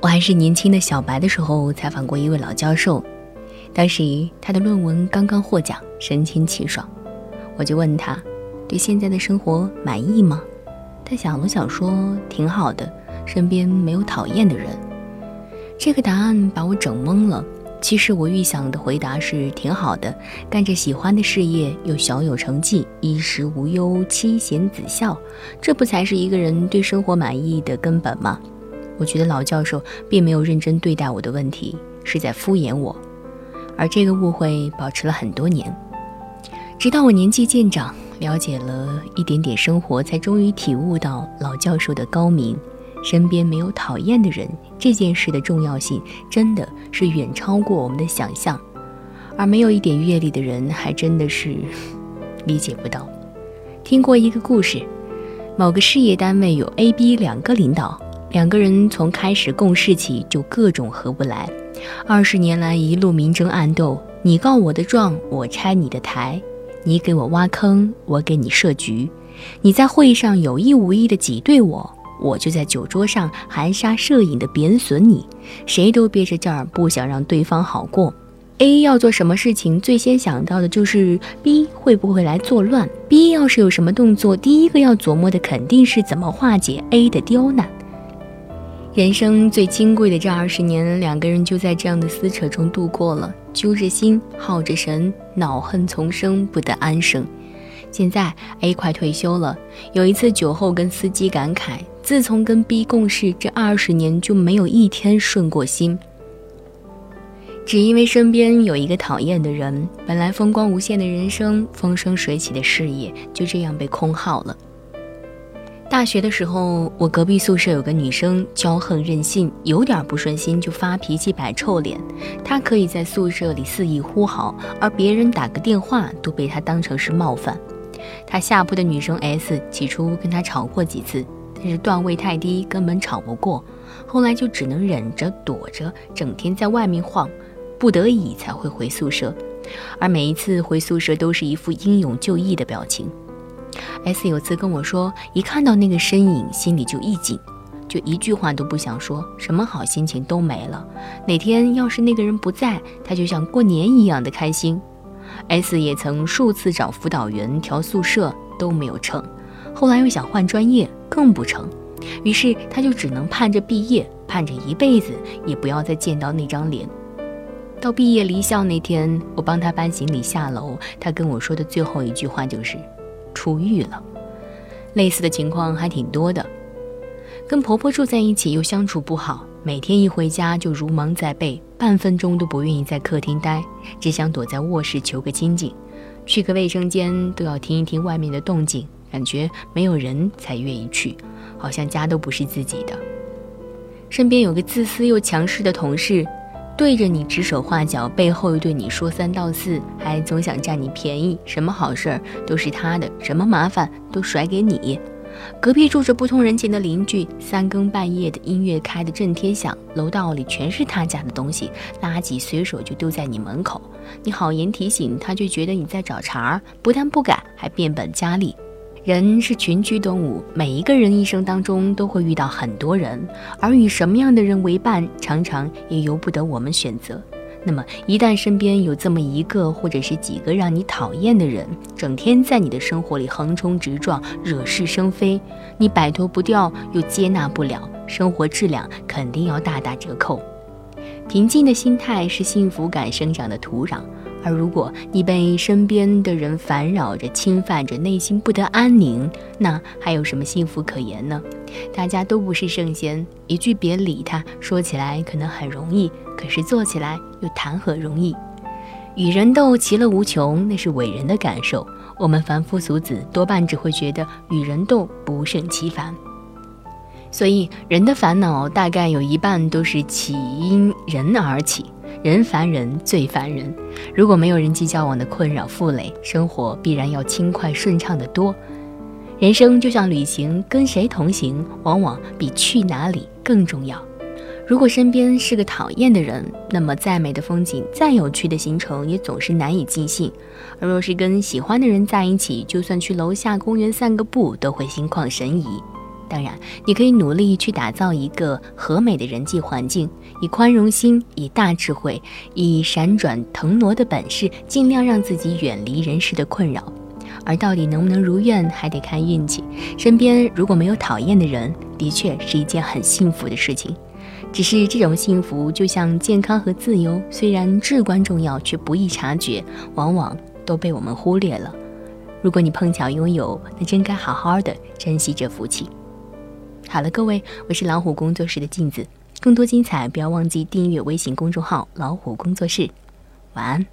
我还是年轻的小白的时候，采访过一位老教授，当时他的论文刚刚获奖，神清气爽。我就问他，对现在的生活满意吗？他想了想说，挺好的，身边没有讨厌的人。这个答案把我整懵了。其实我预想的回答是挺好的，干着喜欢的事业，又小有成绩，衣食无忧，妻贤子孝，这不才是一个人对生活满意的根本吗？我觉得老教授并没有认真对待我的问题，是在敷衍我，而这个误会保持了很多年，直到我年纪渐长，了解了一点点生活，才终于体悟到老教授的高明。身边没有讨厌的人，这件事的重要性真的是远超过我们的想象，而没有一点阅历的人，还真的是 理解不到。听过一个故事，某个事业单位有 A、B 两个领导，两个人从开始共事起就各种合不来，二十年来一路明争暗斗，你告我的状，我拆你的台，你给我挖坑，我给你设局，你在会上有意无意的挤兑我。我就在酒桌上含沙射影的贬损你，谁都憋着劲儿不想让对方好过。A 要做什么事情，最先想到的就是 B 会不会来作乱。B 要是有什么动作，第一个要琢磨的肯定是怎么化解 A 的刁难。人生最金贵的这二十年，两个人就在这样的撕扯中度过了，揪着心，耗着神，恼恨丛生，不得安生。现在 A 快退休了，有一次酒后跟司机感慨。自从跟 B 共事这二十年，就没有一天顺过心。只因为身边有一个讨厌的人，本来风光无限的人生，风生水起的事业，就这样被空耗了。大学的时候，我隔壁宿舍有个女生骄横任性，有点不顺心就发脾气摆臭脸。她可以在宿舍里肆意呼号，而别人打个电话都被她当成是冒犯。她下铺的女生 S 起初跟她吵过几次。但是段位太低，根本吵不过，后来就只能忍着躲着，整天在外面晃，不得已才会回宿舍。而每一次回宿舍都是一副英勇就义的表情。S 有次跟我说，一看到那个身影，心里就一紧，就一句话都不想说，什么好心情都没了。哪天要是那个人不在，他就像过年一样的开心。S 也曾数次找辅导员调宿舍都没有成，后来又想换专业。更不成，于是他就只能盼着毕业，盼着一辈子也不要再见到那张脸。到毕业离校那天，我帮他搬行李下楼，他跟我说的最后一句话就是“出狱了”。类似的情况还挺多的。跟婆婆住在一起又相处不好，每天一回家就如芒在背，半分钟都不愿意在客厅待，只想躲在卧室求个清静，去个卫生间都要听一听外面的动静。感觉没有人才愿意去，好像家都不是自己的。身边有个自私又强势的同事，对着你指手画脚，背后又对你说三道四，还总想占你便宜。什么好事儿都是他的，什么麻烦都甩给你。隔壁住着不通人情的邻居，三更半夜的音乐开得震天响，楼道里全是他家的东西，垃圾随手就丢在你门口。你好言提醒，他就觉得你在找茬儿，不但不改，还变本加厉。人是群居动物，每一个人一生当中都会遇到很多人，而与什么样的人为伴，常常也由不得我们选择。那么，一旦身边有这么一个或者是几个让你讨厌的人，整天在你的生活里横冲直撞，惹是生非，你摆脱不掉，又接纳不了，生活质量肯定要大打折扣。平静的心态是幸福感生长的土壤。而如果你被身边的人烦扰着、侵犯着，内心不得安宁，那还有什么幸福可言呢？大家都不是圣贤，一句别理他，说起来可能很容易，可是做起来又谈何容易？与人斗，其乐无穷，那是伟人的感受。我们凡夫俗子多半只会觉得与人斗不胜其烦。所以，人的烦恼大概有一半都是起因人而起。人烦人最烦人，如果没有人际交往的困扰负累，生活必然要轻快顺畅得多。人生就像旅行，跟谁同行，往往比去哪里更重要。如果身边是个讨厌的人，那么再美的风景，再有趣的行程，也总是难以尽兴。而若是跟喜欢的人在一起，就算去楼下公园散个步，都会心旷神怡。当然，你可以努力去打造一个和美的人际环境，以宽容心，以大智慧，以闪转腾挪的本事，尽量让自己远离人世的困扰。而到底能不能如愿，还得看运气。身边如果没有讨厌的人，的确是一件很幸福的事情。只是这种幸福，就像健康和自由，虽然至关重要，却不易察觉，往往都被我们忽略了。如果你碰巧拥有，那真该好好的珍惜这福气。好了，各位，我是老虎工作室的镜子，更多精彩不要忘记订阅微信公众号“老虎工作室”。晚安。